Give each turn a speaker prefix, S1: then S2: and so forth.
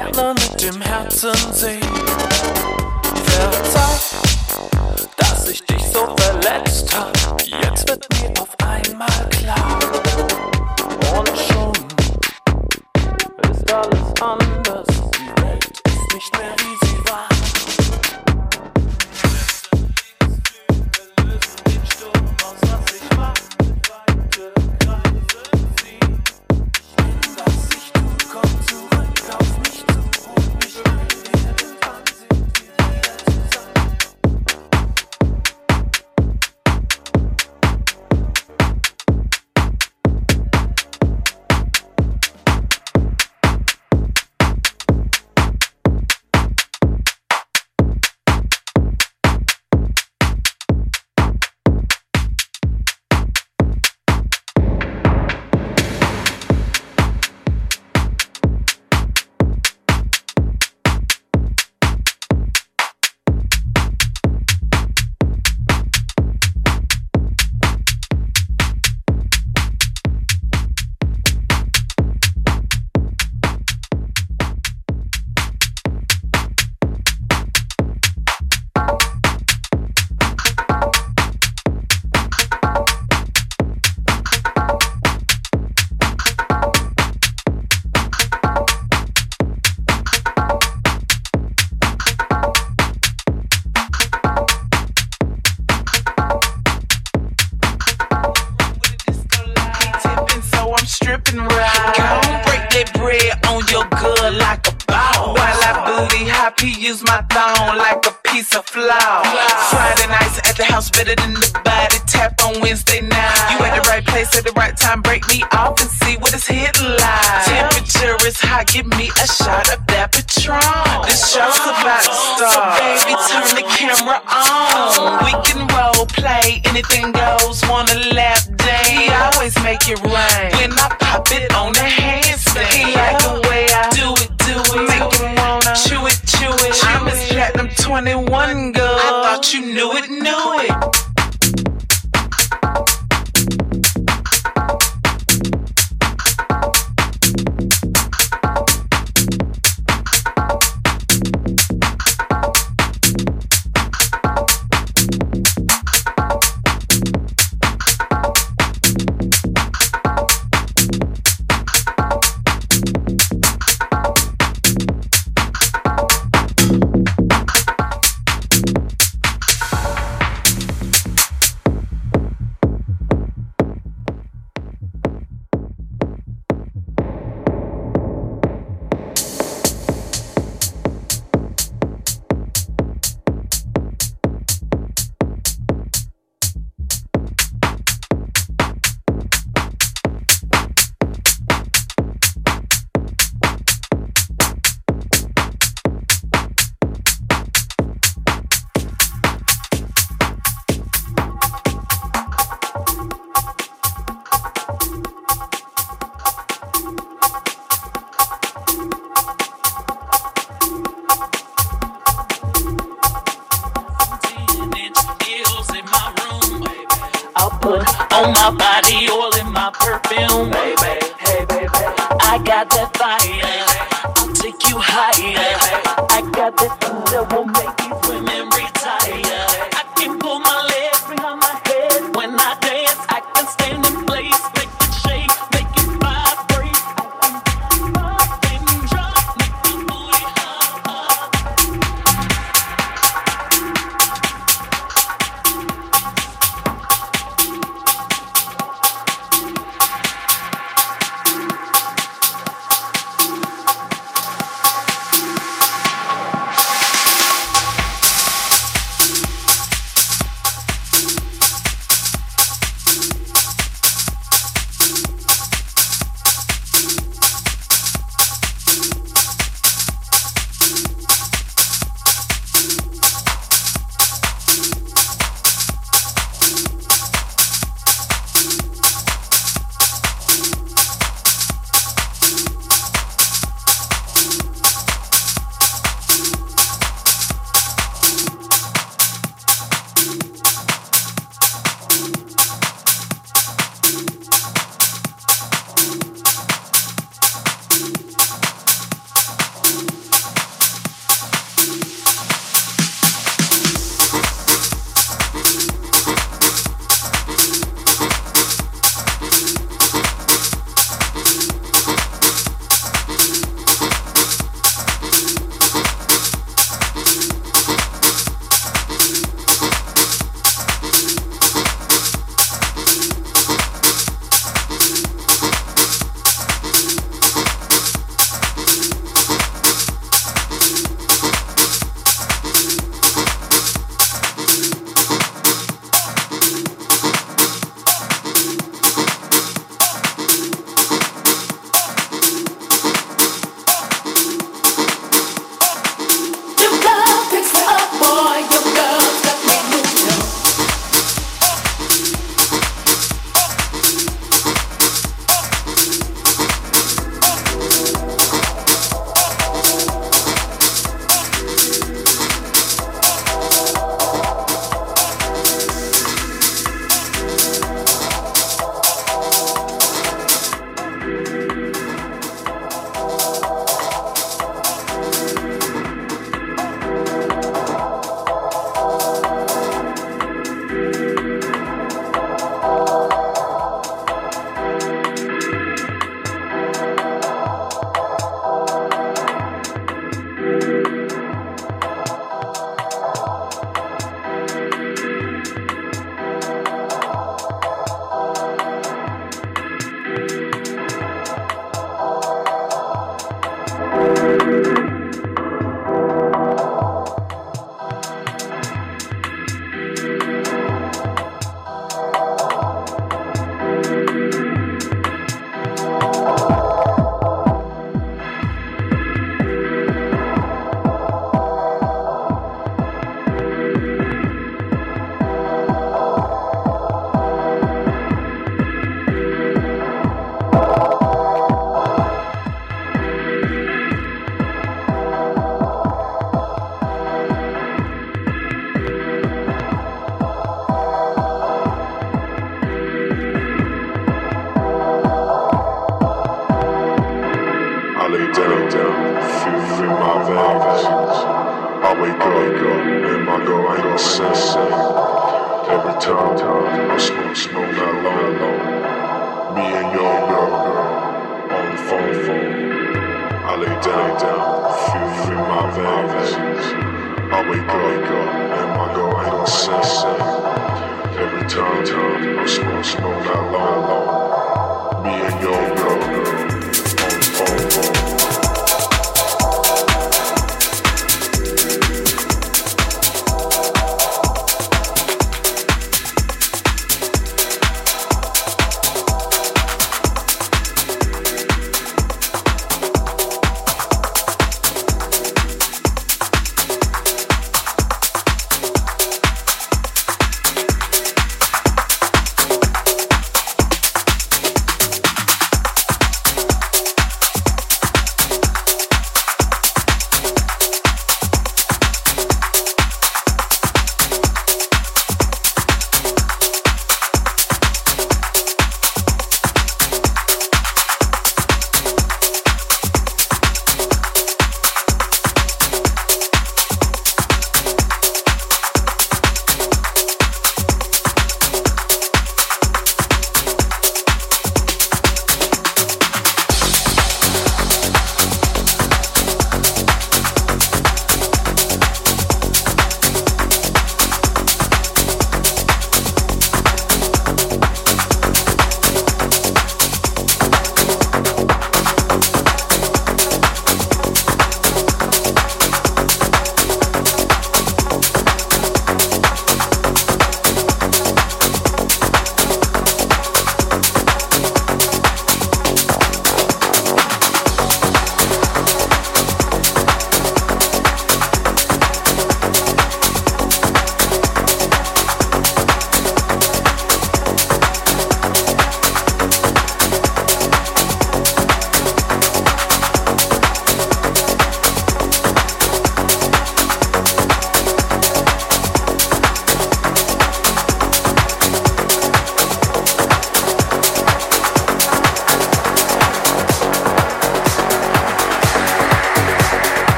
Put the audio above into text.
S1: gerne mit dem Herzen sehen. Verzeih, dass ich dich so verletzt hab. Jetzt wird mir auf einmal klar.